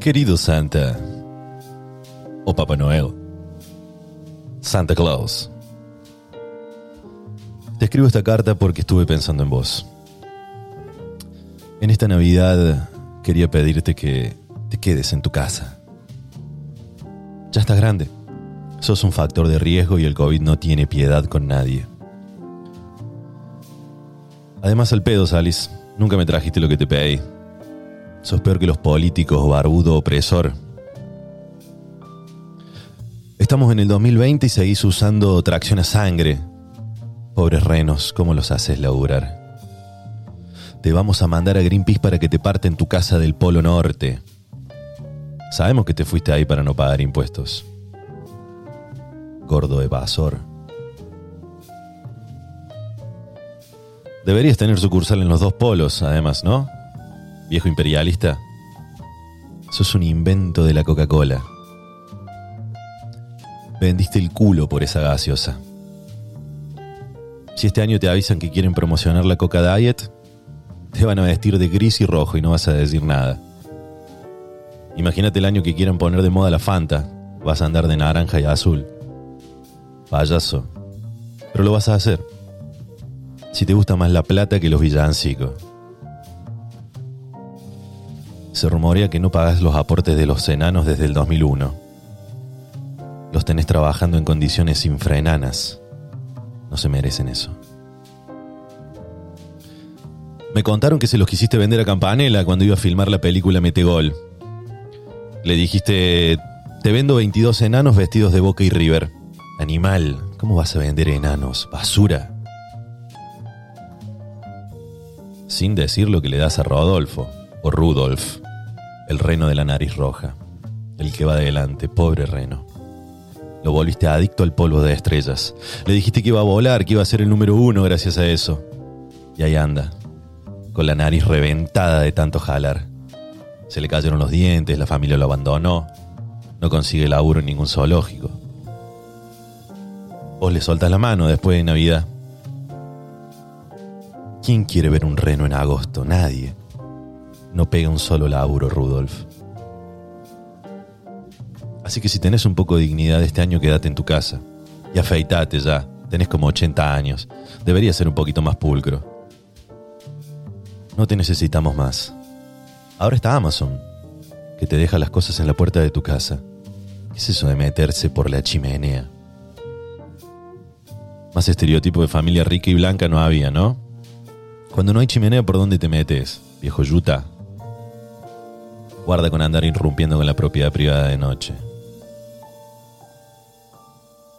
Querido Santa, o Papá Noel, Santa Claus, te escribo esta carta porque estuve pensando en vos. En esta Navidad quería pedirte que te quedes en tu casa. Ya estás grande. Sos un factor de riesgo y el COVID no tiene piedad con nadie. Además, al pedo, Salis. Nunca me trajiste lo que te pedí. Sos peor que los políticos, barbudo, opresor. Estamos en el 2020 y seguís usando tracción a sangre. Pobres renos, ¿cómo los haces laburar? Te vamos a mandar a Greenpeace para que te parten tu casa del Polo Norte. Sabemos que te fuiste ahí para no pagar impuestos. Gordo evasor. Deberías tener sucursal en los dos polos, además, ¿no? Viejo imperialista. Sos un invento de la Coca-Cola. Vendiste el culo por esa gaseosa. Si este año te avisan que quieren promocionar la Coca Diet, te van a vestir de gris y rojo y no vas a decir nada. Imagínate el año que quieran poner de moda la Fanta. Vas a andar de naranja y azul. Payaso. Pero lo vas a hacer si te gusta más la plata que los villancicos. Se rumorea que no pagas los aportes de los enanos desde el 2001. Los tenés trabajando en condiciones infraenanas. No se merecen eso. Me contaron que se los quisiste vender a Campanella cuando iba a filmar la película Metegol. Le dijiste, te vendo 22 enanos vestidos de Boca y River. Animal, ¿cómo vas a vender enanos? Basura. sin decir lo que le das a Rodolfo, o Rudolf, el reno de la nariz roja, el que va adelante, pobre reno. Lo volviste adicto al polvo de estrellas. Le dijiste que iba a volar, que iba a ser el número uno gracias a eso. Y ahí anda, con la nariz reventada de tanto jalar. Se le cayeron los dientes, la familia lo abandonó. No consigue laburo en ningún zoológico. Vos le soltas la mano después de Navidad. ¿Quién quiere ver un reno en agosto? Nadie. No pega un solo laburo, Rudolf. Así que si tenés un poco de dignidad este año, quédate en tu casa. Y afeitate ya. Tenés como 80 años. Deberías ser un poquito más pulcro. No te necesitamos más. Ahora está Amazon, que te deja las cosas en la puerta de tu casa. ¿Qué es eso de meterse por la chimenea? Más estereotipo de familia rica y blanca no había, ¿no? Cuando no hay chimenea, ¿por dónde te metes, viejo yuta? Guarda con andar irrumpiendo con la propiedad privada de noche.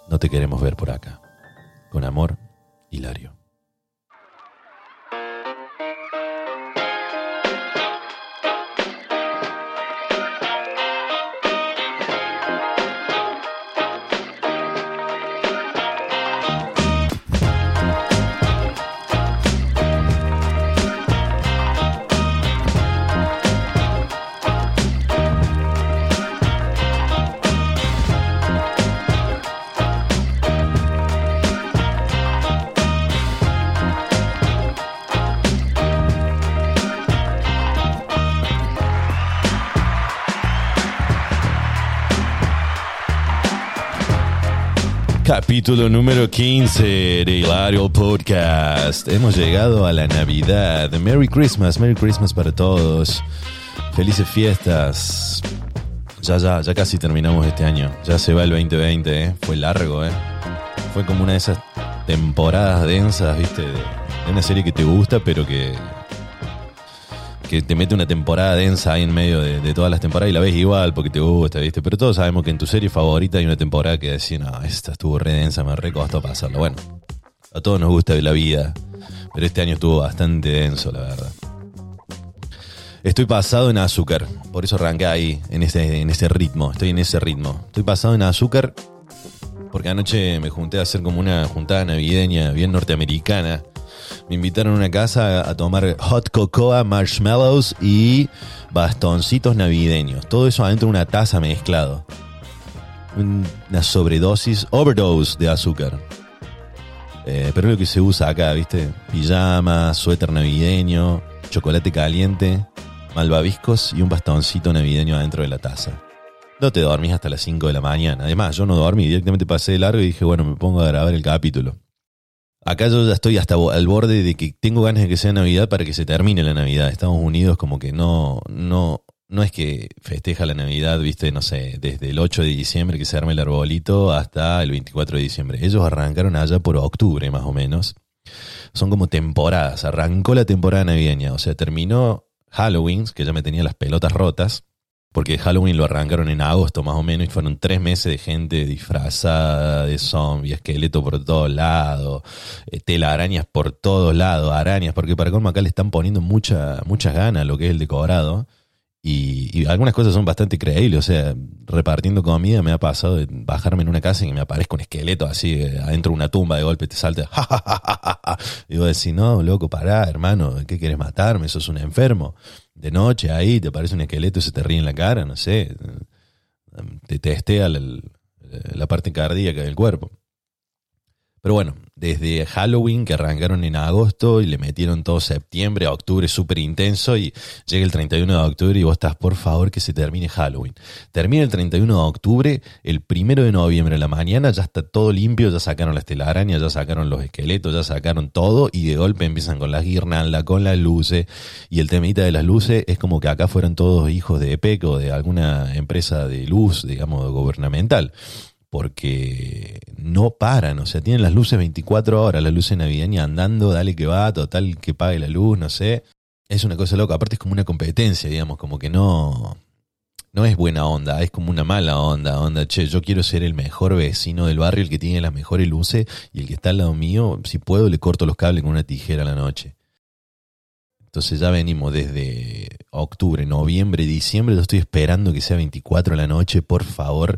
No te queremos ver por acá. Con amor, Hilario. Capítulo número 15 de Hilario Podcast. Hemos llegado a la Navidad. Merry Christmas, Merry Christmas para todos. Felices fiestas. Ya, ya, ya casi terminamos este año. Ya se va el 2020, ¿eh? Fue largo, ¿eh? Fue como una de esas temporadas densas, ¿viste? de una serie que te gusta, pero que que te mete una temporada densa ahí en medio de, todas las temporadas y la ves igual porque te gusta, ¿viste? Pero todos sabemos que en tu serie favorita hay una temporada que decís, no, esta estuvo re densa, me re costó pasarlo. Bueno, a todos nos gusta la vida, pero este año estuvo bastante denso, la verdad. Estoy pasado en azúcar, por eso arranqué ahí, en ese, en ese ritmo, estoy en ese ritmo. Estoy pasado en azúcar porque anoche me junté a hacer como una juntada navideña bien norteamericana me invitaron a una casa a tomar hot cocoa, marshmallows y bastoncitos navideños. Todo eso adentro de una taza mezclado. Una sobredosis, overdose de azúcar. Eh, pero lo que se usa acá, ¿viste? Pijama, suéter navideño, chocolate caliente malvaviscos y un bastoncito navideño adentro de la taza. No te dormís hasta las 5 de la mañana. Además, yo no dormí, directamente pasé de largo y dije, bueno, me pongo a grabar el capítulo. Acá yo ya estoy hasta al borde de que tengo ganas de que sea Navidad para que se termine la Navidad. Estados Unidos como que no, no, no es que festeja la Navidad, viste, no sé, desde el 8 de diciembre que se arma el arbolito hasta el 24 de diciembre. Ellos arrancaron allá por octubre más o menos. Son como temporadas. Arrancó la temporada navideña, o sea, terminó Halloween, que ya me tenía las pelotas rotas porque Halloween lo arrancaron en agosto más o menos y fueron tres meses de gente disfrazada de zombie, esqueleto por todos lados, eh, telarañas por todos lados, arañas, porque para colmo acá le están poniendo mucha, muchas ganas a lo que es el decorado. Y, algunas cosas son bastante creíbles, o sea, repartiendo comida me ha pasado de bajarme en una casa y me aparezca un esqueleto así eh, adentro de una tumba de golpe te salta. y vos decís, no, loco, pará, hermano, ¿qué quieres matarme? Sos un enfermo de noche ahí, te parece un esqueleto y se te ríe en la cara, no sé, te testea la, la parte cardíaca del cuerpo. Pero bueno, desde Halloween que arrancaron en agosto y le metieron todo septiembre a octubre súper intenso y llega el 31 de octubre y vos estás, por favor, que se termine Halloween. Termina el 31 de octubre, el primero de noviembre en la mañana ya está todo limpio, ya sacaron las telarañas, ya sacaron los esqueletos, ya sacaron todo y de golpe empiezan con las guirnaldas, con las luces y el temita de las luces es como que acá fueron todos hijos de EPEC o de alguna empresa de luz, digamos, gubernamental porque no paran, o sea, tienen las luces 24 horas, las luces navideñas andando, dale que va, total que pague la luz, no sé. Es una cosa loca, aparte es como una competencia, digamos, como que no no es buena onda, es como una mala onda, onda, che, yo quiero ser el mejor vecino del barrio, el que tiene las mejores luces y el que está al lado mío, si puedo le corto los cables con una tijera a la noche. Entonces ya venimos desde octubre, noviembre, diciembre, yo estoy esperando que sea 24 a la noche, por favor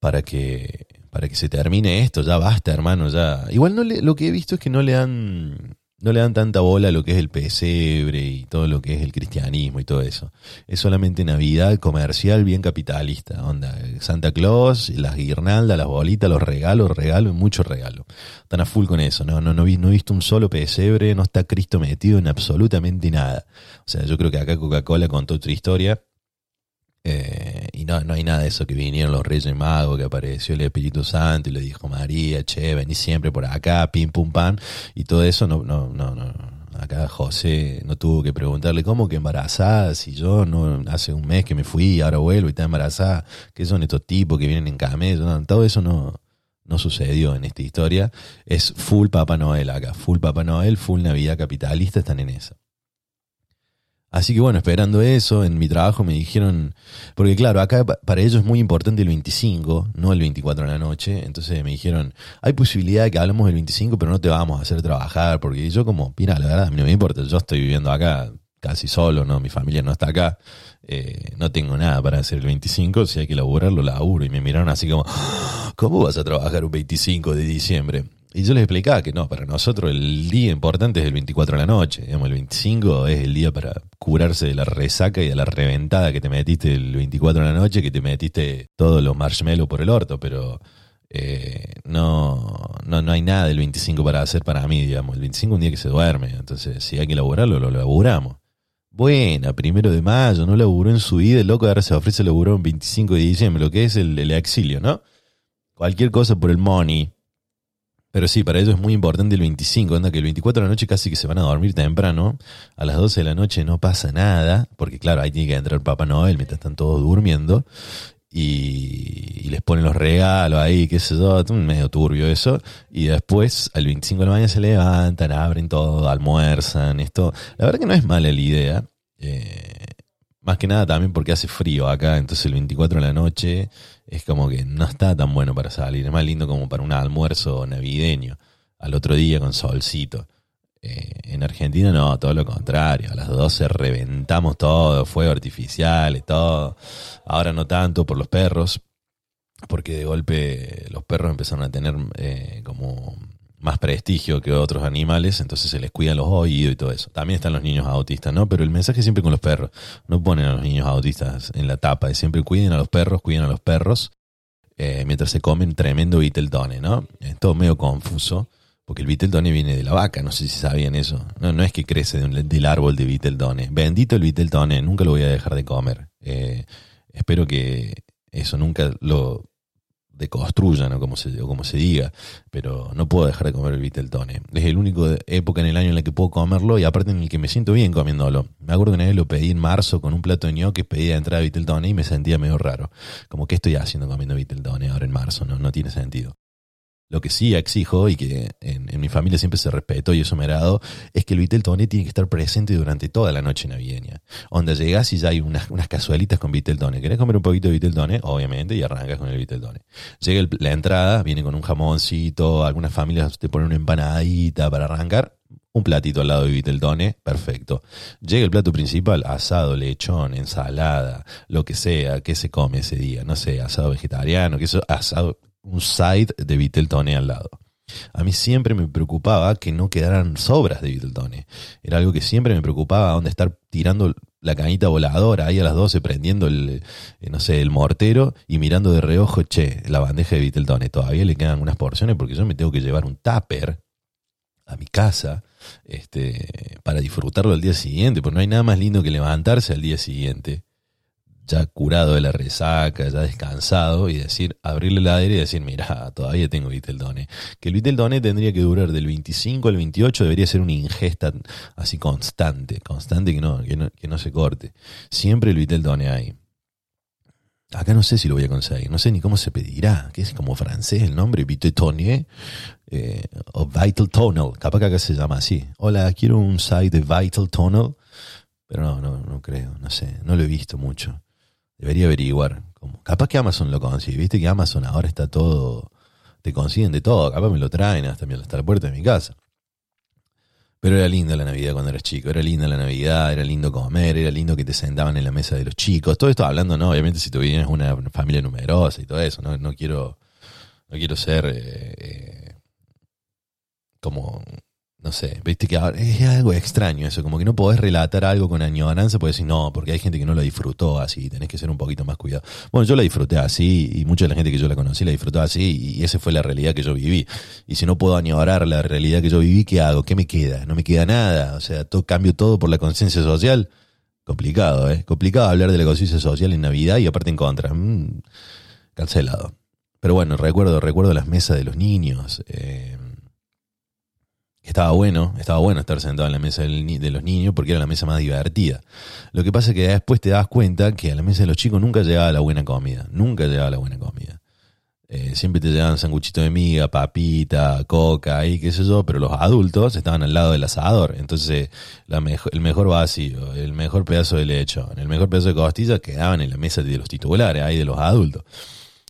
para que para que se termine esto, ya basta, hermano, ya. Igual no le, lo que he visto es que no le dan no le dan tanta bola a lo que es el pesebre y todo lo que es el cristianismo y todo eso. Es solamente Navidad comercial bien capitalista, onda, Santa Claus, las guirnaldas, las bolitas, los regalos, regalos y mucho regalo. Están a full con eso, no no no, no he visto un solo pesebre, no está Cristo metido en absolutamente nada. O sea, yo creo que acá Coca-Cola contó otra historia eh, y no, no hay nada de eso que vinieron los Reyes Magos, que apareció el Espíritu Santo y le dijo María, che, vení siempre por acá, pim pum pan, y todo eso no, no, no, no. Acá José no tuvo que preguntarle cómo que embarazada, si yo no hace un mes que me fui, ahora vuelvo y está embarazada, ¿qué son estos tipos que vienen en camello? todo eso no, no sucedió en esta historia. Es full Papá Noel acá, full Papá Noel, full Navidad capitalista, están en esa. Así que bueno, esperando eso, en mi trabajo me dijeron, porque claro, acá para ellos es muy importante el 25, no el 24 de la noche, entonces me dijeron, hay posibilidad de que hablemos del 25, pero no te vamos a hacer trabajar, porque yo como, mira, la verdad, a mí no me importa, yo estoy viviendo acá casi solo, ¿no? Mi familia no está acá, eh, no tengo nada para hacer el 25, si hay que laburarlo, laburo, y me miraron así como, ¿cómo vas a trabajar un 25 de diciembre? Y yo les explicaba que no, para nosotros el día importante es el 24 de la noche. Digamos, el 25 es el día para curarse de la resaca y de la reventada que te metiste el 24 de la noche, que te metiste todos los marshmallows por el orto, pero eh, no, no, no hay nada del 25 para hacer para mí, digamos. El 25 es un día que se duerme, entonces si hay que laburarlo, lo laburamos. Buena, primero de mayo, no laburó en su vida, el loco ahora se ofrece laburar un 25 de diciembre, lo que es el exilio, ¿no? Cualquier cosa por el money pero sí, para ellos es muy importante el 25, anda que el 24 de la noche casi que se van a dormir temprano, a las 12 de la noche no pasa nada, porque claro, ahí tiene que entrar Papá Noel mientras están todos durmiendo, y, les ponen los regalos ahí, qué sé yo, medio turbio eso, y después al 25 de la mañana se levantan, abren todo, almuerzan, esto, la verdad que no es mala la idea, eh, más que nada también porque hace frío acá, entonces el 24 de la noche es como que no está tan bueno para salir. Es más lindo como para un almuerzo navideño, al otro día con solcito. Eh, en Argentina no, todo lo contrario. A las 12 reventamos todo, fuego artificial y todo. Ahora no tanto por los perros, porque de golpe los perros empezaron a tener eh, como más prestigio que otros animales, entonces se les cuidan los oídos y todo eso. También están los niños autistas, ¿no? Pero el mensaje siempre con los perros. No ponen a los niños autistas en la tapa, siempre cuiden a los perros, cuiden a los perros, eh, mientras se comen tremendo Viteltone, ¿no? Es todo medio confuso, Porque el Viteltone viene de la vaca, no sé si sabían eso. No, no es que crece del árbol de Viteltone. Bendito el Viteltone, nunca lo voy a dejar de comer. Eh, espero que eso nunca lo deconstruyan o como se, como se diga, pero no puedo dejar de comer el Viteltone. Es el único época en el año en la que puedo comerlo y aparte en el que me siento bien comiéndolo. Me acuerdo que una vez lo pedí en marzo con un plato de ñoques, pedí de entrada Viteltone y me sentía medio raro. Como, ¿qué estoy haciendo comiendo Viteltone ahora en marzo? No, no tiene sentido. Lo que sí exijo y que en, mi familia siempre se respetó y eso me ha dado, es que el Viteltone tiene que estar presente durante toda la noche navideña. Donde llegas y ya hay unas, unas casualitas con Viteltone. ¿Querés comer un poquito de Viteltone? Obviamente, y arrancas con el Viteltone. Llega la entrada, viene con un jamoncito, algunas familias te ponen una empanadita para arrancar. Un platito al lado de Viteltone, perfecto. Llega el plato principal, asado, lechón, ensalada, lo que sea, que se come ese día, no sé, asado vegetariano, que eso, asado, un side de Viteltone al lado. A mí siempre me preocupaba que no quedaran sobras de Viteltone. Era algo que siempre me preocupaba, donde estar tirando la cañita voladora ahí a las 12 prendiendo el, eh, no sé, el mortero y mirando de reojo, che, la bandeja de Viteltone. Todavía le quedan unas porciones porque yo me tengo que llevar un tupper a mi casa este, para disfrutarlo al día siguiente, porque no hay nada más lindo que levantarse al día siguiente ya curado de la resaca, ya descansado, y decir, abrirle la aire y decir, mira, todavía tengo Viteldone. Que el Viteldone tendría que durar del 25 al 28, debería ser una ingesta así constante, constante que no, que no, que no se corte. Siempre el Viteldone hay. Acá no sé si lo voy a conseguir, no sé ni cómo se pedirá, que es como francés el nombre, Viteldone eh, o Vital Tunnel, capaz que acá se llama así. Hola, quiero un site de Vital Tunnel, pero no, no, no creo, no sé, no lo he visto mucho. Debería averiguar. Como, capaz que Amazon lo consigue. Viste que Amazon ahora está todo. Te consiguen de todo. Capaz me lo traen hasta, hasta la puerta de mi casa. Pero era linda la Navidad cuando eras chico, era linda la Navidad, era lindo comer, era lindo que te sentaban en la mesa de los chicos. Todo esto hablando, no, obviamente si tú vienes una familia numerosa y todo eso, no, no quiero, no quiero ser eh, eh, como no sé, viste que es algo extraño eso, como que no podés relatar algo con añoranza, puedes decir no, porque hay gente que no lo disfrutó así, tenés que ser un poquito más cuidado. Bueno, yo la disfruté así y mucha de la gente que yo la conocí la disfrutó así y esa fue la realidad que yo viví. Y si no puedo añorar la realidad que yo viví, ¿qué hago? ¿Qué me queda? No me queda nada. O sea, todo, cambio todo por la conciencia social. Complicado, ¿eh? Complicado hablar de la conciencia social en Navidad y aparte en contra. Mm, cancelado. Pero bueno, recuerdo, recuerdo las mesas de los niños. Eh, estaba bueno, estaba bueno estar sentado en la mesa de los niños porque era la mesa más divertida. Lo que pasa es que después te das cuenta que a la mesa de los chicos nunca llegaba la buena comida, nunca llegaba la buena comida. Eh, siempre te llegaban sanguchito de miga, papita, coca y qué sé yo, pero los adultos estaban al lado del asador. Entonces, la el mejor vacío, el mejor pedazo de lechón, el mejor pedazo de costilla quedaban en la mesa de los titulares, ahí de los adultos.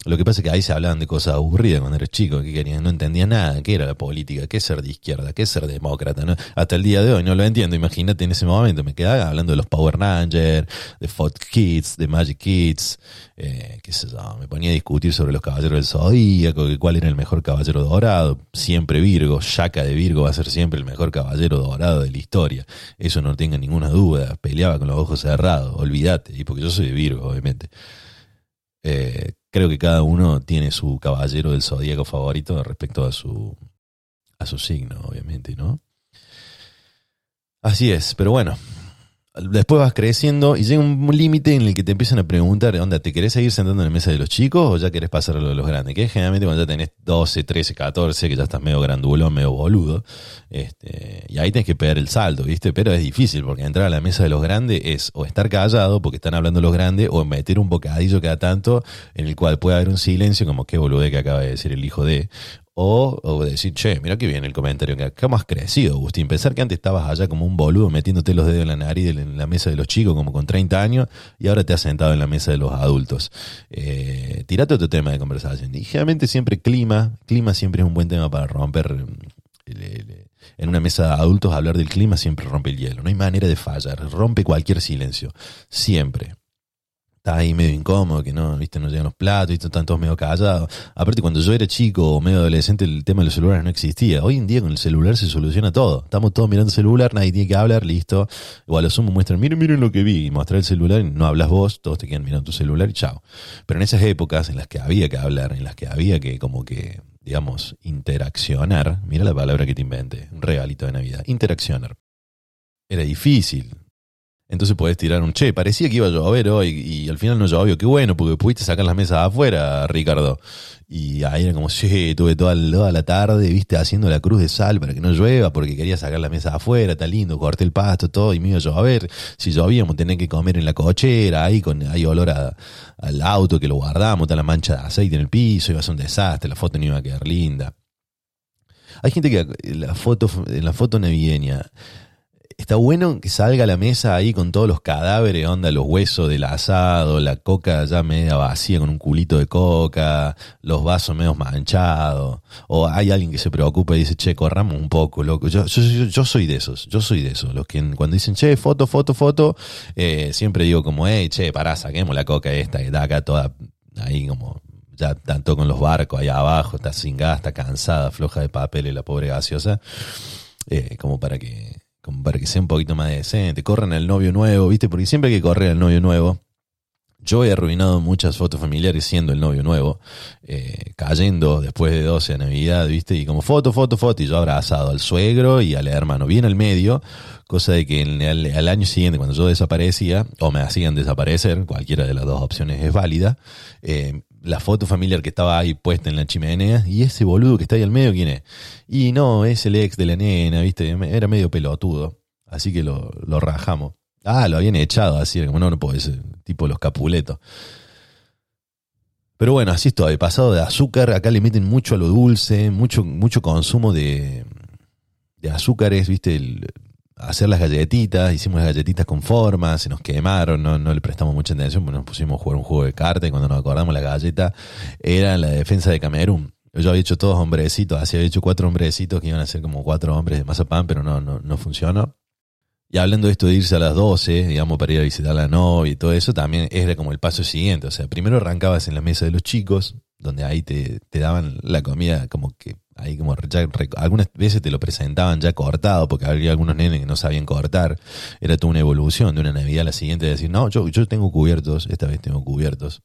Lo que pasa es que ahí se hablaban de cosas aburridas cuando eres chico, que querían, no entendía nada, qué era la política, qué ser de izquierda, qué ser demócrata, ¿no? Hasta el día de hoy no lo entiendo, imagínate en ese momento, me quedaba hablando de los Power Rangers, de Fox Kids, de Magic Kids, eh, qué sé yo, me ponía a discutir sobre los caballeros del Zodíaco, que cuál era el mejor caballero dorado, siempre Virgo, Shaka de Virgo va a ser siempre el mejor caballero dorado de la historia, eso no tenga ninguna duda, peleaba con los ojos cerrados, olvídate, y porque yo soy de Virgo, obviamente. Eh, creo que cada uno tiene su caballero del zodíaco favorito respecto a su, a su signo, obviamente, ¿no? Así es, pero bueno, después vas creciendo y llega un límite en el que te empiezan a preguntar, onda, ¿te querés seguir sentando en la mesa de los chicos o ya querés pasar a los grandes? Que es generalmente cuando ya tenés 12, 13, 14, que ya estás medio grandulón, medio boludo, este, y ahí tenés que pegar el salto, ¿viste? Pero es difícil porque entrar a la mesa de los grandes es o estar callado porque están hablando los grandes o meter un bocadillo cada tanto en el cual puede haber un silencio como qué bolude que acaba de decir el hijo de, o, decir, che, mira qué bien el comentario, que ¿cómo has crecido, Agustín? Pensar que antes estabas allá como un boludo metiéndote los dedos en la nariz en la mesa de los chicos como con 30 años y ahora te has sentado en la mesa de los adultos. Eh, tirate otro tema de conversación. Y generalmente siempre clima, clima siempre es un buen tema para romper en una mesa de adultos hablar del clima siempre rompe el hielo. No hay manera de fallar, rompe cualquier silencio. Siempre está ahí medio incómodo, que no, viste, no llegan los platos, viste, están todos medio callados. Aparte, cuando yo era chico o medio adolescente, el tema de los celulares no existía. Hoy en día con el celular se soluciona todo. Estamos todos mirando el celular, nadie tiene que hablar, listo. O a lo sumo muestran, miren, miren lo que vi, y mostrar el celular, y no hablas vos, todos te quedan mirando tu celular y chao. Pero en esas épocas en las que había que hablar, en las que había que como que, digamos, interaccionar, mira la palabra que te inventé, un regalito de Navidad, interaccionar. Era difícil, entonces podés tirar un che, parecía que iba a llover hoy y al final no llovió. Qué bueno, porque pudiste sacar las mesas afuera, Ricardo. Y ahí era como, sí, tuve toda, la tarde, viste, haciendo la cruz de sal para que no llueva, porque quería sacar las mesas afuera, está lindo, corté el pasto, todo, y me iba a llover. Si llovíamos, tenía que comer en la cochera, ahí con ahí olor al auto que lo guardamos, está la mancha de aceite en el piso, iba a ser un desastre, la foto no iba a quedar linda. Hay gente que la foto, en la foto navideña, está bueno que salga a la mesa ahí con todos los cadáveres, onda, los huesos del asado, la coca ya media vacía con un culito de coca, los vasos medio manchados. O hay alguien que se preocupa y dice, che, corramos un poco, loco. Yo, yo, yo, soy de esos, yo soy de esos. Los que cuando dicen, che, foto, foto, foto, eh, siempre digo como, hey, che, pará, saquemos la coca esta que está acá toda ahí como ya tanto con los barcos ahí abajo, está sin gas, está cansada, floja de papel y la pobre gaseosa, eh, como para que como para que sea un poquito más decente, corran al novio nuevo, ¿viste? Porque siempre hay que correr al novio nuevo. Yo he arruinado muchas fotos familiares siendo el novio nuevo, eh, cayendo después de 12 a Navidad, ¿viste? Y como foto, foto, foto, y yo abrazado al suegro y al hermano bien al medio, cosa de que al, año siguiente, cuando yo desaparecía, o me hacían desaparecer, cualquiera de las dos opciones es válida, eh, la foto familiar que estaba ahí puesta en la chimenea, y ese boludo que está ahí al medio, ¿quién es? Y no, es el ex de la nena, ¿viste? Era medio pelotudo, así que lo, rajamos. Ah, lo habían echado, así, como no, no puede ser, tipo los capuletos. Pero bueno, así estoy, pasado de azúcar, acá le meten mucho a lo dulce, mucho, mucho consumo de, de azúcares, ¿viste? El, hacer las galletitas, hicimos las galletitas con forma, se nos quemaron, no, no le prestamos mucha atención, nos pusimos a jugar un juego de cartas y cuando nos acordamos la galleta era la defensa de Camerún. Yo había hecho todos hombrecitos, así había hecho cuatro hombrecitos que iban a ser como cuatro hombres de mazapán, pero no, no, no funcionó. Y hablando de esto de irse a las 12, digamos, para ir a visitar a la novia y todo eso, también era como el paso siguiente. O sea, primero arrancabas en la mesa de los chicos, donde ahí te, te daban la comida como que ahí como algunas veces te lo presentaban ya cortado, porque había algunos nenes que no sabían cortar. Era toda una evolución de una Navidad a la siguiente de decir, no, yo, yo tengo cubiertos, esta vez tengo cubiertos.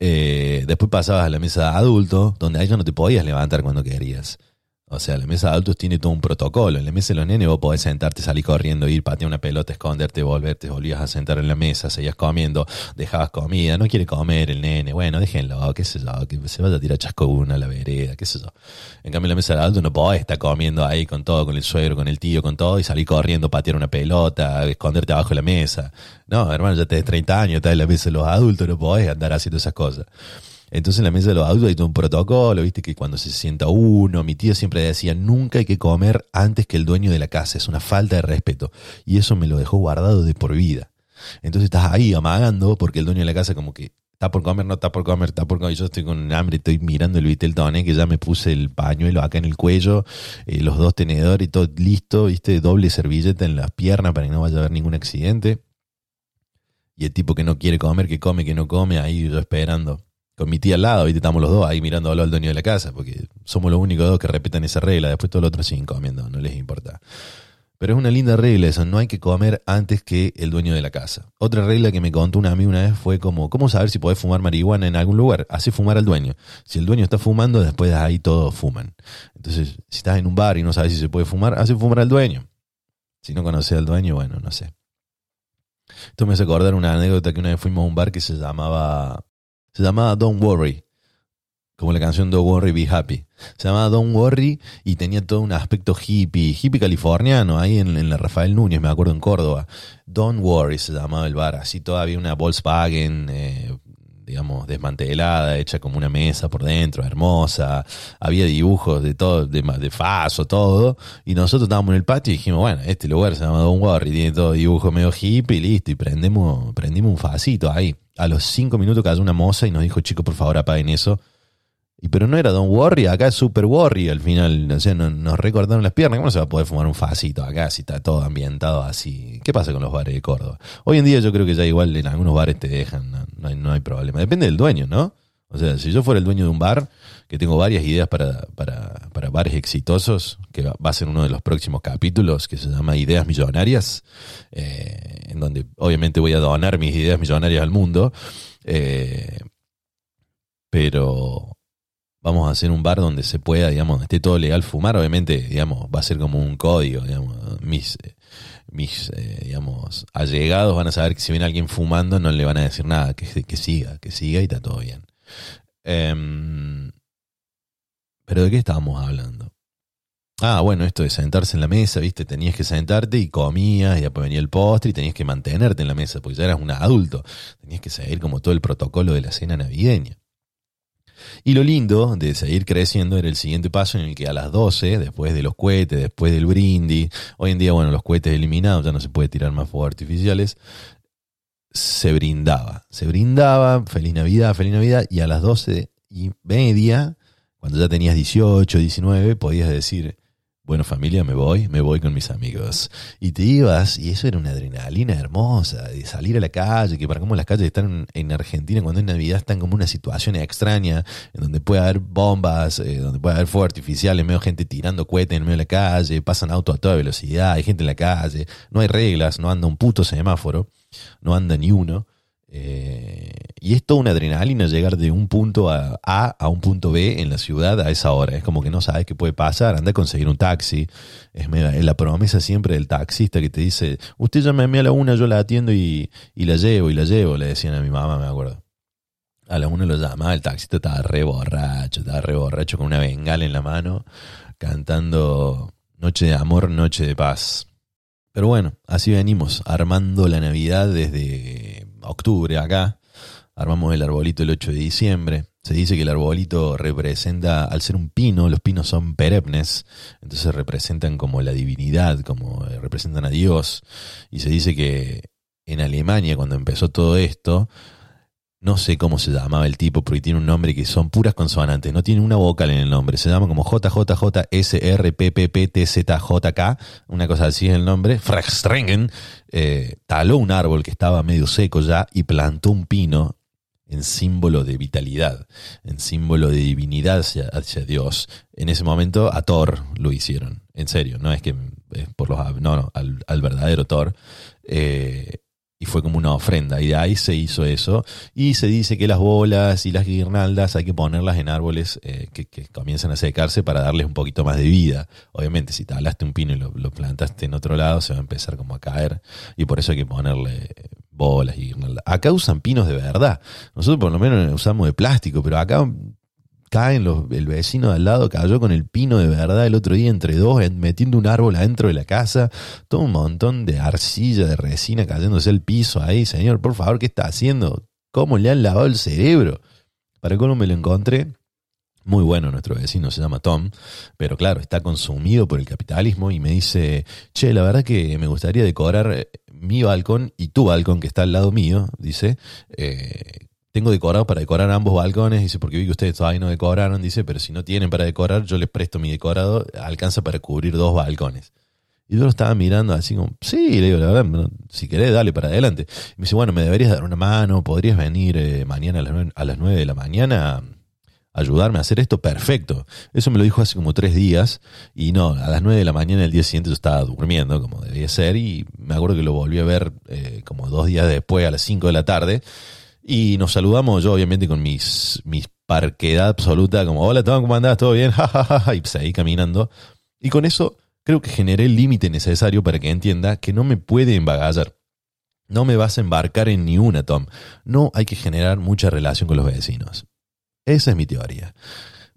Eh, después pasabas a la mesa adulto, donde ahí ya no te podías levantar cuando querías. O sea, la mesa de adultos tiene todo un protocolo. En la mesa de los nenes vos podés sentarte, salir corriendo, ir, patear una pelota, esconderte, volverte, volvías a sentar en la mesa, seguías comiendo, dejabas comida, no quiere comer el nene, bueno, déjenlo, qué sé yo, que se vaya a tirar chasco una a la vereda, qué sé yo. En cambio, en la mesa de adultos no podés estar comiendo ahí con todo, con el suegro, con el tío, con todo, y salir corriendo, patear una pelota, esconderte abajo de la mesa. No, hermano, ya tenés 30 años, estás en la mesa de los adultos, no podés andar haciendo esas cosas. Entonces en la mesa de los adultos hay todo un protocolo, viste que cuando se sienta uno, mi tío siempre decía, nunca hay que comer antes que el dueño de la casa, es una falta de respeto. Y eso me lo dejó guardado de por vida. Entonces estás ahí amagando porque el dueño de la casa como que está por comer, no está por comer, está por comer. Yo estoy con hambre, estoy mirando el vitel toné que ya me puse el pañuelo acá en el cuello, eh, los dos tenedores y todo listo, viste, doble servilleta en las piernas para que no vaya a haber ningún accidente. Y el tipo que no quiere comer, que come, que no come, ahí yo esperando con mi tía al lado, y estamos los dos ahí mirándolo al dueño de la casa, porque somos los únicos dos que respetan esa regla, después todos los otros siguen comiendo, no les importa. Pero es una linda regla eso, no hay que comer antes que el dueño de la casa. Otra regla que me contó una amiga una vez fue como, ¿cómo saber si podés fumar marihuana en algún lugar? Hace fumar al dueño. Si el dueño está fumando, después de ahí todos fuman. Entonces, si estás en un bar y no sabes si se puede fumar, hace fumar al dueño. Si no conoces al dueño, bueno, no sé. Esto me hace acordar una anécdota que una vez fuimos a un bar que se llamaba se llamaba Don't Worry, como la canción Don't Worry, Be Happy. Se llamaba Don't Worry y tenía todo un aspecto hippie, hippie californiano, ahí en, la Rafael Núñez, me acuerdo, en Córdoba. Don't Worry se llamaba el bar, así todavía una Volkswagen, eh, digamos, desmantelada, hecha como una mesa por dentro, hermosa. Había dibujos de todo, de, de faso, todo. Y nosotros estábamos en el patio y dijimos, bueno, este lugar se llama Don't Worry, tiene todo dibujo medio hippie listo. Y prendemos, prendimos un facito ahí. A los cinco minutos cayó una moza y nos dijo, chicos, por favor, apaguen eso. Y pero no era Don Worry, acá es Super Worry al final. O sea, nos, recortaron las piernas. ¿Cómo se va a poder fumar un facito acá si está todo ambientado así? ¿Qué pasa con los bares de Córdoba? Hoy en día yo creo que ya igual en algunos bares te dejan, no hay, no hay problema. Depende del dueño, ¿no? O sea, si yo fuera el dueño de un bar, que tengo varias ideas para, para, para bares exitosos, que va a ser uno de los próximos capítulos, que se llama Ideas Millonarias, eh, en donde obviamente voy a donar mis ideas millonarias al mundo, eh, pero vamos a hacer un bar donde se pueda, digamos, esté todo legal fumar, obviamente, digamos, va a ser como un código, digamos, mis, eh, mis, eh, digamos, allegados van a saber que si ven a alguien fumando no le van a decir nada, que, que siga, que siga y está todo bien. Em, pero ¿de qué estábamos hablando? Ah, bueno, esto de sentarse en la mesa, viste, tenías que sentarte y comías y después venía el postre y tenías que mantenerte en la mesa porque ya eras un adulto, tenías que seguir como todo el protocolo de la cena navideña. Y lo lindo de seguir creciendo era el siguiente paso en el que a las 12, después de los cohetes, después del brindis, hoy en día, bueno, los cohetes eliminados, ya no se puede tirar más fuegos artificiales, se brindaba. Se brindaba, feliz Navidad, feliz Navidad, y a las 12 y media, cuando ya tenías 18, 19, podías decir, bueno familia, me voy, me voy con mis amigos. Y te ibas, y eso era una adrenalina hermosa, de salir a la calle, que para como las calles están en Argentina cuando es Navidad están como una situación extraña, en donde puede haber bombas, eh, donde puede haber fuegos artificiales, medio gente tirando cohetes en medio de la calle, pasan autos a toda velocidad, hay gente en la calle, no hay reglas, no anda un puto semáforo, no anda ni uno. Eh, y es toda una adrenalina llegar de un punto a, a a un punto B en la ciudad a esa hora. Es como que no sabes qué puede pasar. Anda a conseguir un taxi. Es, la promesa siempre del taxista que te dice: Usted llame a la una, yo la atiendo y, y la llevo, y la llevo. Le decían a mi mamá, me acuerdo. A la una lo llamaba, el taxista estaba re borracho, estaba re borracho con una bengala en la mano, cantando Noche de amor, noche de paz. Pero bueno, así venimos, armando la Navidad desde octubre acá. Armamos el arbolito el 8 de diciembre. Se dice que el arbolito representa, al ser un pino, los pinos son perennes, entonces representan como la divinidad, como eh, representan a Dios. Y se dice que en Alemania, cuando empezó todo esto, no sé cómo se llamaba el tipo, porque tiene un nombre que son puras consonantes, no tiene una vocal en el nombre. Se llama como JJJSRPPPTZJK, una cosa así es el nombre. Fragstrengen eh, taló un árbol que estaba medio seco ya y plantó un pino en símbolo de vitalidad, en símbolo de divinidad hacia, hacia Dios. En ese momento a Thor lo hicieron, en serio, no es que es por los no, no, al, al verdadero Thor. Eh, fue como una ofrenda. Y de ahí se hizo eso. Y se dice que las bolas y las guirnaldas hay que ponerlas en árboles eh, que, que comiencen a secarse para darles un poquito más de vida. Obviamente, si talaste un pino y lo, lo plantaste en otro lado, se va a empezar como a caer. Y por eso hay que ponerle bolas y guirnaldas. Acá usan pinos de verdad. Nosotros por lo menos usamos de plástico, pero acá caen los, el vecino de al lado cayó con el pino de verdad el otro día entre dos, en- metiendo un árbol adentro de la casa, todo un montón de arcilla, de resina cayéndose al piso ahí, señor, por favor, ¿qué está haciendo? ¿Cómo le han lavado el cerebro? Para cómo me lo encontré, muy bueno nuestro vecino, se llama Tom, pero claro, está consumido por el capitalismo y me dice, che, la verdad que me gustaría decorar mi balcón y tu balcón que está al lado mío, dice, eh, tengo decorado para decorar ambos balcones, dice, porque vi que ustedes todavía no decoraron, dice, pero si no tienen para decorar, yo les presto mi decorado, alcanza para cubrir dos balcones. Y yo lo estaba mirando así como, sí, le digo, la verdad, si querés, dale para adelante. Y me dice, bueno, me deberías dar una mano, podrías venir eh, mañana a las, nueve, de la mañana a ayudarme a hacer esto, perfecto. Eso me lo dijo hace como tres días y no, a las nueve de la mañana del día siguiente yo estaba durmiendo como debía ser y me acuerdo que lo volví a ver eh, como dos días después a las cinco de la tarde y nos saludamos yo obviamente con mis, mis parquedad absoluta como hola Tom, ¿cómo andás? ¿Todo bien? Ja, ja, ja, y seguí caminando y con eso creo que generé el límite necesario para que entienda que no me puede embagallar. No me vas a embarcar en ni una, Tom. No hay que generar mucha relación con los vecinos. Esa es mi teoría.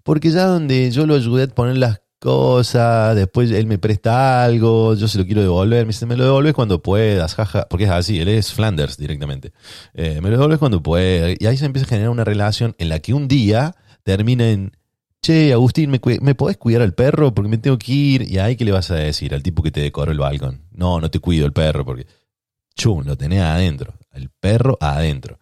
Porque ya donde yo lo ayudé a poner las cosas, después él me presta algo, yo se lo quiero devolver, me dice, me lo devolves cuando puedas, jaja, porque es así, él es Flanders directamente. Eh, me lo devolves cuando puedas. Y ahí se empieza a generar una relación en la que un día termina en, che, Agustín, ¿me, ¿me podés cuidar al perro? Porque me tengo que ir. Y ahí, ¿qué le vas a decir al tipo que te decoró el balcón? No, no te cuido el perro porque, chum, lo tenés adentro, el perro adentro.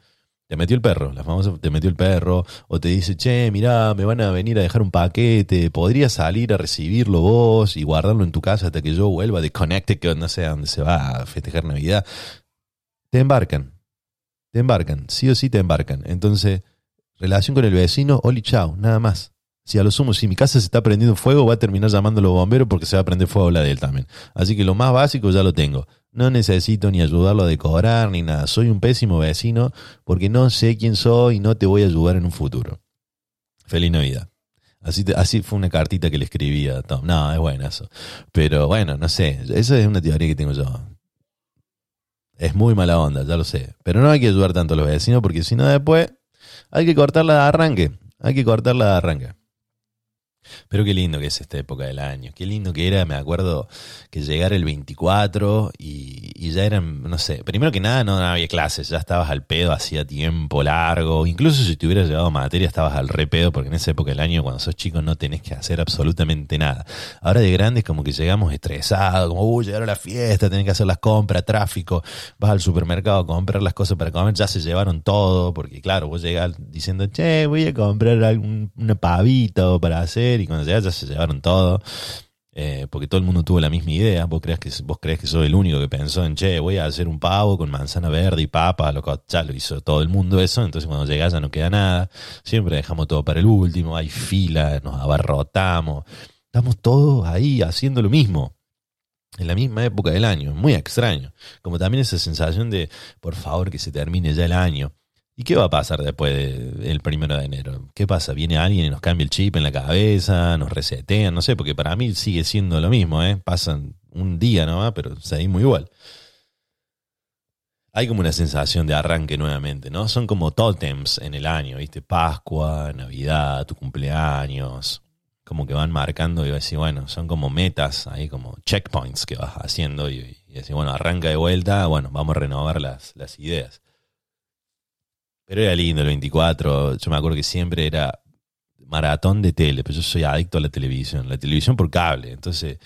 Te metió el perro, la famosa te metió el perro, o te dice, che, mirá, me van a venir a dejar un paquete, podrías salir a recibirlo vos y guardarlo en tu casa hasta que yo vuelva de Connecticut, no sé a dónde se va a festejar Navidad. Te embarcan, te embarcan, sí o sí te embarcan. Entonces, relación con el vecino, oli chao, nada más. Si a lo sumo, si mi casa se está prendiendo fuego, va a terminar llamando a los bomberos porque se va a prender fuego la de él también. Así que lo más básico ya lo tengo. No necesito ni ayudarlo a decorar ni nada. Soy un pésimo vecino porque no sé quién soy y no te voy a ayudar en un futuro. Feliz Navidad. Así, así fue una cartita que le escribía a Tom. No, es bueno eso. Pero bueno, no sé. Esa es una teoría que tengo yo. Es muy mala onda, ya lo sé. Pero no hay que ayudar tanto a los vecinos porque si no después hay que cortarla de arranque. Hay que cortarla de arranque. Pero qué lindo que es esta época del año. Qué lindo que era, me acuerdo, que llegara el 24 y, ya eran, no sé, primero que nada no había clases, ya estabas al pedo hacía tiempo largo. Incluso si te hubieras llevado materia estabas al re pedo porque en esa época del año cuando sos chico no tenés que hacer absolutamente nada. Ahora de grandes como que llegamos estresados, como, uy, llegaron la fiesta, tenés que hacer las compras, tráfico, vas al supermercado a comprar las cosas para comer, ya se llevaron todo, porque claro, vos llegás diciendo, che, voy a comprar algún, una pavita para hacer y cuando llegas ya se llevaron todo. Eh, porque todo el mundo tuvo la misma idea. Vos crees que vos que soy el único que pensó en, che, voy a hacer un pavo con manzana verde y papa, lo, ya lo hizo todo el mundo eso, entonces cuando llegas ya no queda nada. Siempre dejamos todo para el último, hay fila, nos abarrotamos. Estamos todos ahí haciendo lo mismo. En la misma época del año, muy extraño. Como también esa sensación de, por favor, que se termine ya el año. ¿Y qué va a pasar después del primero de enero? ¿Qué pasa? ¿Viene alguien y nos cambia el chip en la cabeza? ¿Nos resetean? No sé, porque para mí sigue siendo lo mismo, ¿eh? Pasan un día nomás, pero seguimos igual. Hay como una sensación de arranque nuevamente, ¿no? Son como tótems en el año, ¿viste? Pascua, Navidad, tu cumpleaños. Como que van marcando y vas a decir, bueno, son como metas, ahí como checkpoints que vas haciendo y, y decir, bueno, arranca de vuelta, bueno, vamos a renovar las, las ideas. Pero era lindo el 24. Yo me acuerdo que siempre era maratón de tele, pero yo soy adicto a la televisión, la televisión por cable. Entonces,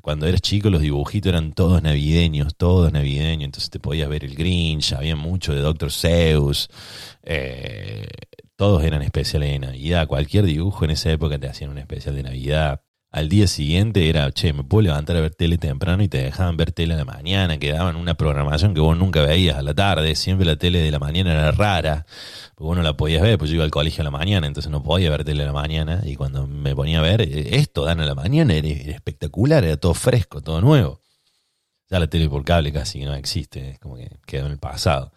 cuando eras chico, los dibujitos eran todos navideños, todos navideños. Entonces te podías ver el Grinch, había mucho de Doctor Zeus. Eh, todos eran especiales de Navidad. Cualquier dibujo en esa época te hacían un especial de Navidad. Al día siguiente era, che, me puedo levantar a ver tele temprano y te dejaban ver tele a la mañana, que daban una programación que vos nunca veías a la tarde, siempre la tele de la mañana era rara, porque vos no la podías ver, pues yo iba al colegio a la mañana, entonces no podía ver tele a la mañana, y cuando me ponía a ver, eh, esto dan a la mañana era, espectacular, era todo fresco, todo nuevo. Ya la tele por cable casi no existe, es como que quedó en el pasado.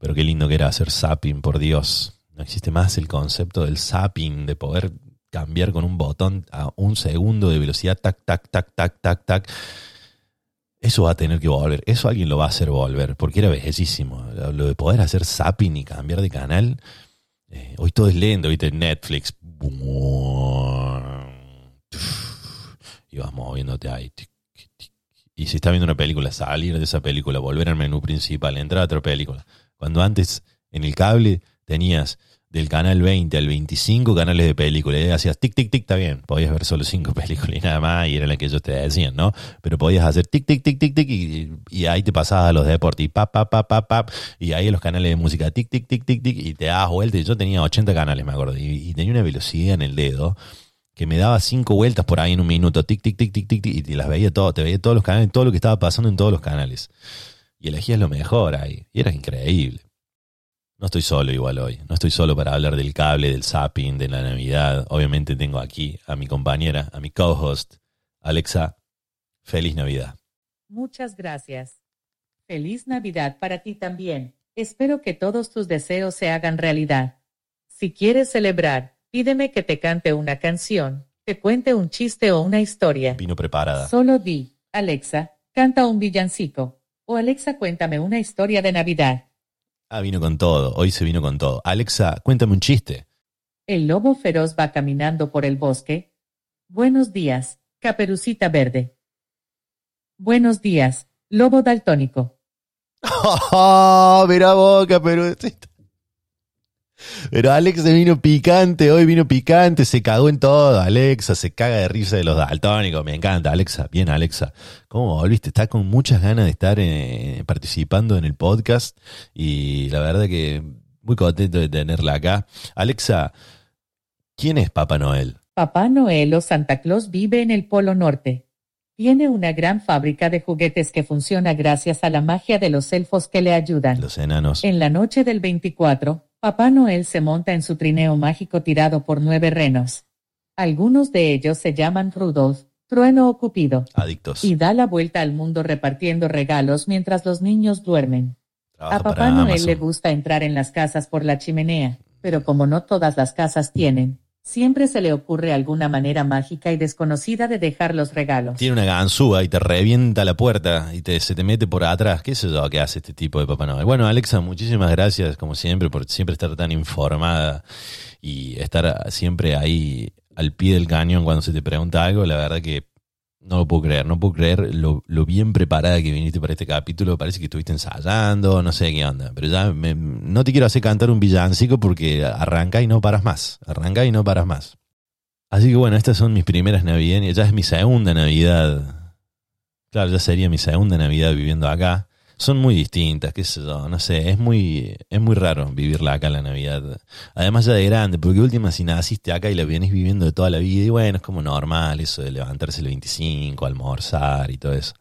Pero qué lindo que era hacer zapping, por Dios. No existe más el concepto del zapping, de poder cambiar con un botón a un segundo de velocidad, tac, tac, tac, tac, tac, tac. Eso va a tener que volver. Eso alguien lo va a hacer volver, porque era bellísimo. Lo de poder hacer zapping y cambiar de canal. Eh, hoy todo es lento, viste, Netflix. Y vas moviéndote ahí. Y si estás viendo una película, salir de esa película, volver al menú principal, entrar a otra película. Cuando antes en el cable tenías del canal 20 al 25 canales de películas. Y hacías tic, tic, tic, está bien. Podías ver solo cinco películas y nada más, y era la que ellos te decían, ¿no? Pero podías hacer tic, tic, tic, tic, tic, y, ahí te pasabas a los deportes, y pap, pap, pap, pap, pap, y ahí los canales de música, tic, tic, tic, tic, tic, y te dabas vuelta. Y yo tenía 80 canales, me acuerdo, y, tenía una velocidad en el dedo que me daba cinco vueltas por ahí en un minuto, tic, tic, tic, tic, tic, tic, y te las veía todo, te veía todos los canales, todo lo que estaba pasando en todos los canales. Y elegías lo mejor ahí, y era increíble. No estoy solo igual hoy. No estoy solo para hablar del cable, del zapping, de la Navidad. Obviamente tengo aquí a mi compañera, a mi co-host, Alexa. Feliz Navidad. Muchas gracias. Feliz Navidad para ti también. Espero que todos tus deseos se hagan realidad. Si quieres celebrar, pídeme que te cante una canción, que cuente un chiste o una historia. Vino preparada. Solo di, Alexa, canta un villancico. O Alexa, cuéntame una historia de Navidad. Ah, vino con todo. Hoy se vino con todo. Alexa, cuéntame un chiste. El lobo feroz va caminando por el bosque. Buenos días, caperucita verde. Buenos días, lobo daltónico. ¡Oh, mira vos, caperucita! Pero Alex vino picante, hoy vino picante, se cagó en todo. Alexa se caga de risa de los daltónicos. Me encanta, Alexa. Bien, Alexa. ¿Cómo volviste? Está con muchas ganas de estar eh, participando en el podcast. Y la verdad que Muy contento de tenerla acá. Alexa, ¿quién es Papá Noel? Papá Noel o Santa Claus vive en el Polo Norte. Tiene una gran fábrica de juguetes que funciona gracias a la magia de los elfos que le ayudan. Los enanos. En la noche del 24, Papá Noel se monta en su trineo mágico tirado por nueve renos. Algunos de ellos se llaman Rudolf, Trueno o Cupido. Adictos. Y da la vuelta al mundo repartiendo regalos mientras los niños duermen. Trabaja A Papá Noel Amazon. le gusta entrar en las casas por la chimenea, pero como no todas las casas tienen, siempre se le ocurre alguna manera mágica y desconocida de dejar los regalos. Tiene una ganzúa y te revienta la puerta y te, se te mete por atrás. ¿Qué sé yo qué hace este tipo de Papá Noel? Bueno, Alexa, muchísimas gracias, como siempre, por siempre estar tan informada y estar siempre ahí al pie del cañón cuando se te pregunta algo. La verdad que no lo puedo creer, no puedo creer lo, bien preparada que viniste para este capítulo. Parece que estuviste ensayando, no sé qué onda. Pero ya me- no te quiero hacer cantar un villancico porque arranca y no paras más. Arranca y no paras más. Así que bueno, estas son mis primeras navideñas. Ya es mi segunda Navidad. Claro, ya sería mi segunda Navidad viviendo acá. Son muy distintas, qué sé yo, no sé, es muy, es muy raro vivirla acá la Navidad. Además ya de grande, porque última si naciste acá y la vienes viviendo de toda la vida, y bueno, es como normal eso de levantarse el 25, almorzar y todo eso.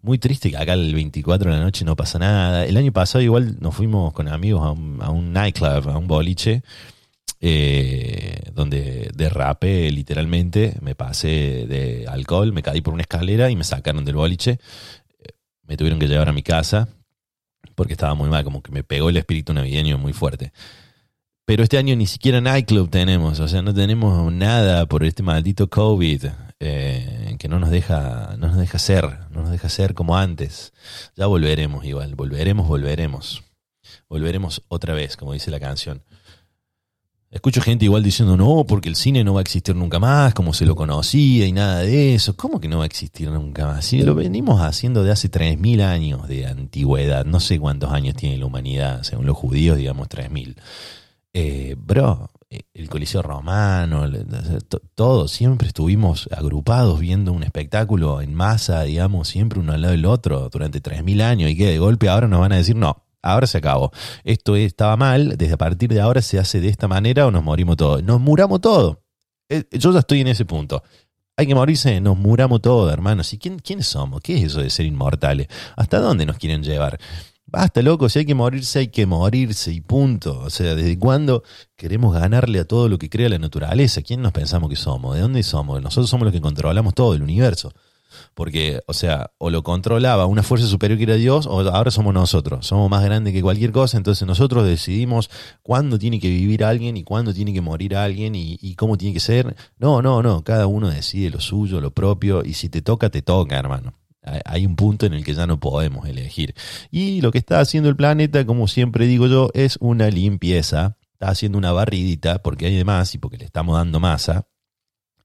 Muy triste que acá el 24 de la noche no pasa nada. El año pasado igual nos fuimos con amigos a un, a un nightclub, a un boliche, eh, donde derrapé literalmente, me pasé de alcohol, me caí por una escalera y me sacaron del boliche. Me tuvieron que llevar a mi casa porque estaba muy mal, como que me pegó el espíritu navideño muy fuerte. Pero este año ni siquiera nightclub tenemos, o sea, no tenemos nada por este maldito COVID eh, que no nos deja, no nos deja ser, no nos deja ser como antes. Ya volveremos igual, volveremos, volveremos. Volveremos otra vez, como dice la canción. Escucho gente igual diciendo, no, porque el cine no va a existir nunca más, como se lo conocía y nada de eso. ¿Cómo que no va a existir nunca más? Si lo venimos haciendo de hace 3.000 años de antigüedad, no sé cuántos años tiene la humanidad, según los judíos, digamos 3.000. Eh, bro, eh, el Coliseo Romano, todo, siempre estuvimos agrupados viendo un espectáculo en masa, digamos, siempre uno al lado del otro durante 3.000 años y que de golpe ahora nos van a decir, no, ahora se acabó. Esto estaba mal, desde a partir de ahora se hace de esta manera o nos morimos todos. Nos muramos todos. Eh, Yo ya estoy en ese punto. Hay que morirse, nos muramos todos, hermanos. ¿Y quién, quiénes somos? ¿Qué es eso de ser inmortales? ¿Hasta dónde nos quieren llevar? Basta, loco, si hay que morirse, hay que morirse y punto. O sea, ¿desde cuándo queremos ganarle a todo lo que crea la naturaleza? ¿Quién nos pensamos que somos? ¿De dónde somos? Nosotros somos los que controlamos todo el universo. Porque, o sea, o lo controlaba una fuerza superior que era Dios, o ahora somos nosotros. Somos más grandes que cualquier cosa, entonces nosotros decidimos cuándo tiene que vivir alguien y cuándo tiene que morir alguien y, y cómo tiene que ser. No, no, no. Cada uno decide lo suyo, lo propio, y si te toca, te toca, hermano. Hay- un punto en el que ya no podemos elegir. Y lo que está haciendo el planeta, como siempre digo yo, es una limpieza. Está haciendo una barridita porque hay de más y porque le estamos dando masa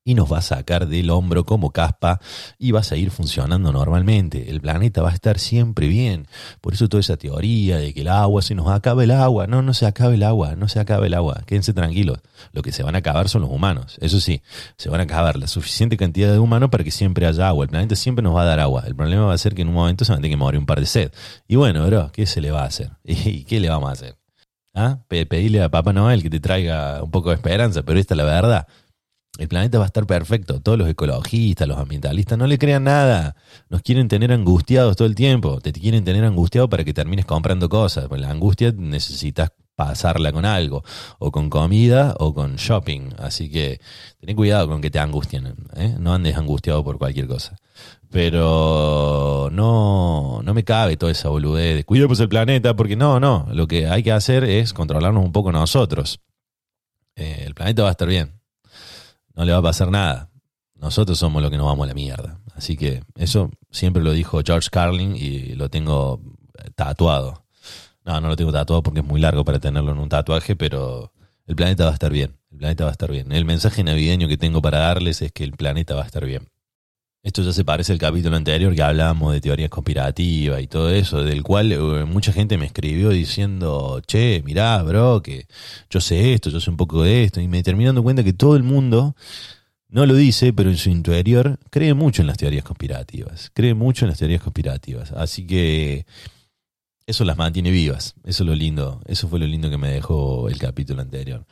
y nos va a sacar del hombro como caspa y va a seguir funcionando normalmente. El planeta va a estar siempre bien. Por eso toda esa teoría de que el agua se nos acaba el agua. No, no se acaba el agua, no se acaba el agua. Quédense tranquilos. Lo que se van a acabar son los humanos. Eso sí, se van a acabar la suficiente cantidad de humanos para que siempre haya agua. El planeta siempre nos va a dar agua. El problema va a ser que en un momento se van a tener que morir un par de sed. Y bueno, bro, ¿qué se le va a hacer? ¿Y qué le vamos a hacer? ¿Ah? Pe- Pedirle a Papá Noel que te traiga un poco de esperanza, pero esta es la verdad. El planeta va a estar perfecto. Todos los ecologistas, los ambientalistas, no le crean nada. Nos quieren tener angustiados todo el tiempo. Te quieren tener angustiado para que termines comprando cosas. Pues la angustia necesitas pasarla con algo. O con comida o con shopping. Así que ten cuidado con que te angustien. ¿eh? No andes angustiado por cualquier cosa. Pero no, no me cabe toda esa boludez de cuidemos el planeta. Porque no, no. Lo que hay que hacer es controlarnos un poco nosotros. Eh, el planeta va a estar bien no le va a pasar nada. Nosotros somos los que nos vamos a la mierda. Así que eso siempre lo dijo George Carlin y lo tengo tatuado. No, no lo tengo tatuado porque es muy largo para tenerlo en un tatuaje, pero el planeta va a estar bien. El planeta va a estar bien. El mensaje navideño que tengo para darles es que el planeta va a estar bien. Esto ya se parece al capítulo anterior que hablábamos de teorías conspirativas y todo eso, del cual eh, mucha gente me escribió diciendo, che, mirá, bro, que yo sé esto, yo sé un poco de esto, y me terminé dando cuenta que todo el mundo no lo dice, pero en su interior cree mucho en las teorías conspirativas, cree mucho en las teorías conspirativas. Así que eso las mantiene vivas. Eso es lo lindo. Eso fue lo lindo que me dejó el capítulo anterior.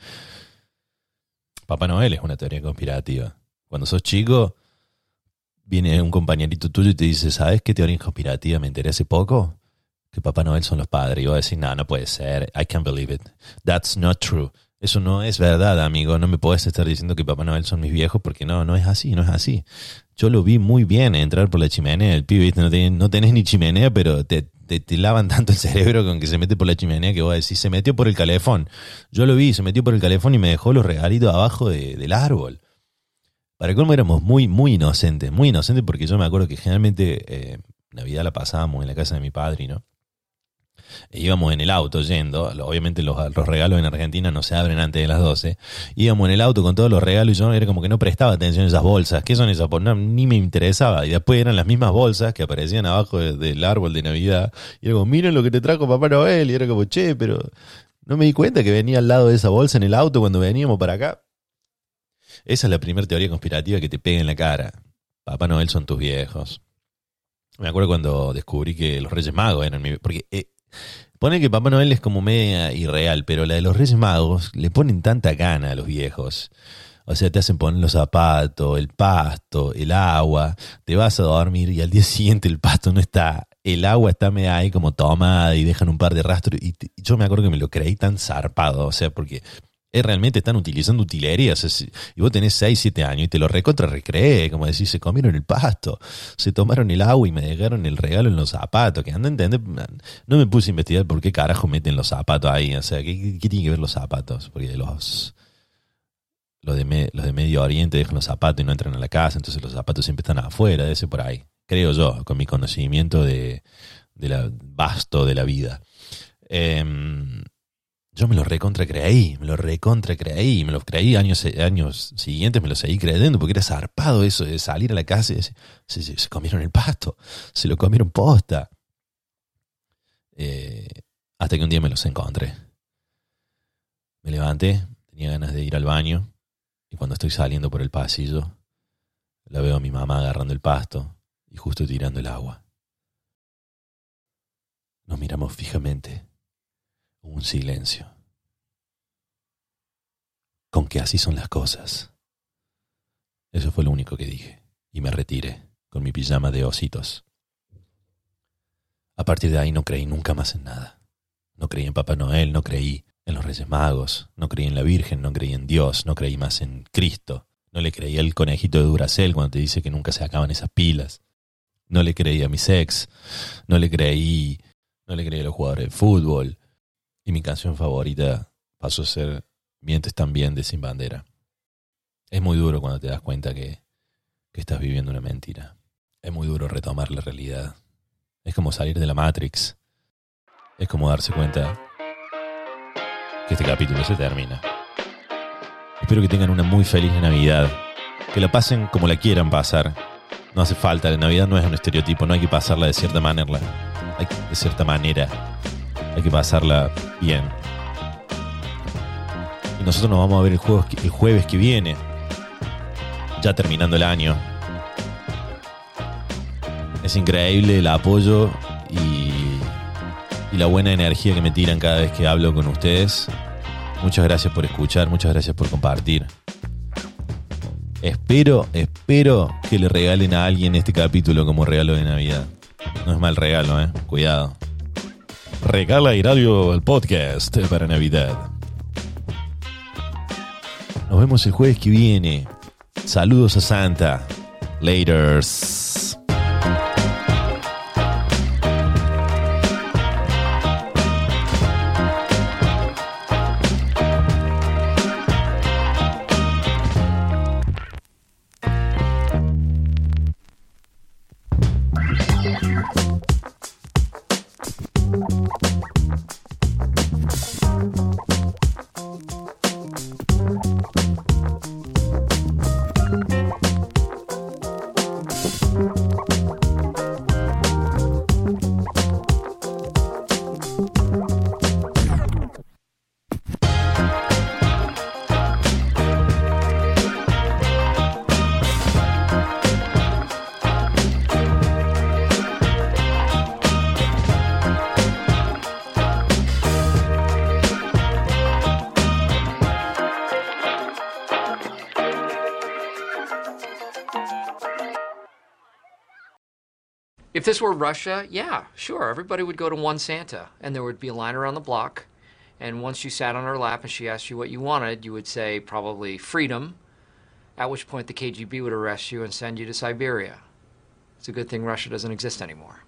Papá Noel es una teoría conspirativa. Cuando sos chico, viene un compañerito tuyo y te dice, ¿sabes qué teoría conspirativa me enteré hace poco? Que Papá Noel son los padres. Y vos decís, no, no puede ser. I can't believe it. That's not true. Eso no es verdad, amigo. No me puedes estar diciendo que Papá Noel son mis viejos porque no, no es así, no es así. Yo lo vi muy bien entrar por la chimenea. El pibe, no tenés, no tenés ni chimenea, pero te, te, lavan tanto el cerebro con que se mete por la chimenea que vos decís, se metió por el calefón. Yo lo vi, se metió por el calefón y me dejó los regalitos abajo del árbol. Para cómo éramos muy, muy inocentes, muy inocentes porque yo me acuerdo que generalmente eh, Navidad la pasábamos en la casa de mi padre, ¿no? E íbamos en el auto yendo, obviamente los, los, regalos en Argentina no se abren antes de las 12, íbamos en el auto con todos los regalos y yo era como que no prestaba atención a esas bolsas, ¿qué son esas? Pues ni me interesaba, y después eran las mismas bolsas que aparecían abajo del árbol de Navidad, y era como, miren lo que te trajo Papá Noel, y era como, che, pero no me di cuenta que venía al lado de esa bolsa en el auto cuando veníamos para acá. Esa es la primera teoría conspirativa que te pega en la cara. Papá Noel son tus viejos. Me acuerdo cuando descubrí que los Reyes Magos eran mi... Porque eh, pone que Papá Noel es como media irreal, pero la de los Reyes Magos le ponen tanta gana a los viejos. O sea, te hacen poner los zapatos, el pasto, el agua, te vas a dormir y al día siguiente el pasto no está, el agua está media ahí como tomada y dejan un par de rastros. Y, y yo me acuerdo que me lo creí tan zarpado, o sea, porque realmente están utilizando utilerías. y vos tenés 6, 7 años y te lo recontra recreé, como decís, se comieron el pasto, se tomaron el agua y me dejaron el regalo en los zapatos. Que anda entender, no me puse a investigar por qué carajo meten los zapatos ahí. O sea, ¿qué, qué tiene que ver los zapatos? Porque los, los, de los de Medio Oriente dejan los zapatos y no entran a la casa, entonces los zapatos siempre están afuera, de ese por ahí. Creo yo, con mi conocimiento de, de la, vasto de la vida. Eh, yo me lo recontra creí, me lo recontra creí, me lo creí años, años siguientes, me lo seguí creyendo, porque era zarpado eso de salir a la casa y se, comieron el pasto, se lo comieron posta. Eh, hasta que un día me los encontré. Me levanté, tenía ganas de ir al baño, y cuando estoy saliendo por el pasillo, la veo a mi mamá agarrando el pasto y justo tirando el agua. Nos miramos fijamente un silencio. Con que así son las cosas. Eso fue lo único que dije, y me retiré con mi pijama de ositos. A partir de ahí no creí nunca más en nada. No creí en Papá Noel, no creí en los Reyes Magos, no creí en la Virgen, no creí en Dios, no creí más en Cristo, no le creí al conejito de Duracel cuando te dice que nunca se acaban esas pilas, no le creí a mis ex, no le creí, no le creí a los jugadores de fútbol, y mi canción favorita pasó a ser Mientes también de Sin Bandera. Es muy duro cuando te das cuenta que, que estás viviendo una mentira. Es muy duro retomar la realidad. Es como salir de la Matrix. Es como darse cuenta que este capítulo se termina. Espero que tengan una muy feliz Navidad. Que la pasen como la quieran pasar. No hace falta, la Navidad no es un estereotipo, no hay que pasarla de cierta manera. Hay, de cierta manera hay que pasarla bien. Y nosotros nos vamos a ver el, jueves, el jueves que viene, ya terminando el año. Es increíble el apoyo y, y la buena energía que me tiran cada vez que hablo con ustedes. Muchas gracias por escuchar, muchas gracias por compartir. Espero, espero que le regalen a alguien este capítulo como regalo de Navidad. No es mal regalo, eh. Cuidado. Regala y Radio el podcast para Navidad. Nos vemos el jueves que viene. Saludos a Santa. Laters. This were Russia, yeah, sure, everybody would go to one Santa, and there would be a line around the block. And once you sat on her lap and she asked you what you wanted, you would say probably freedom, at which point the KGB would arrest you and send you to Siberia. It's a good thing Russia doesn't exist anymore.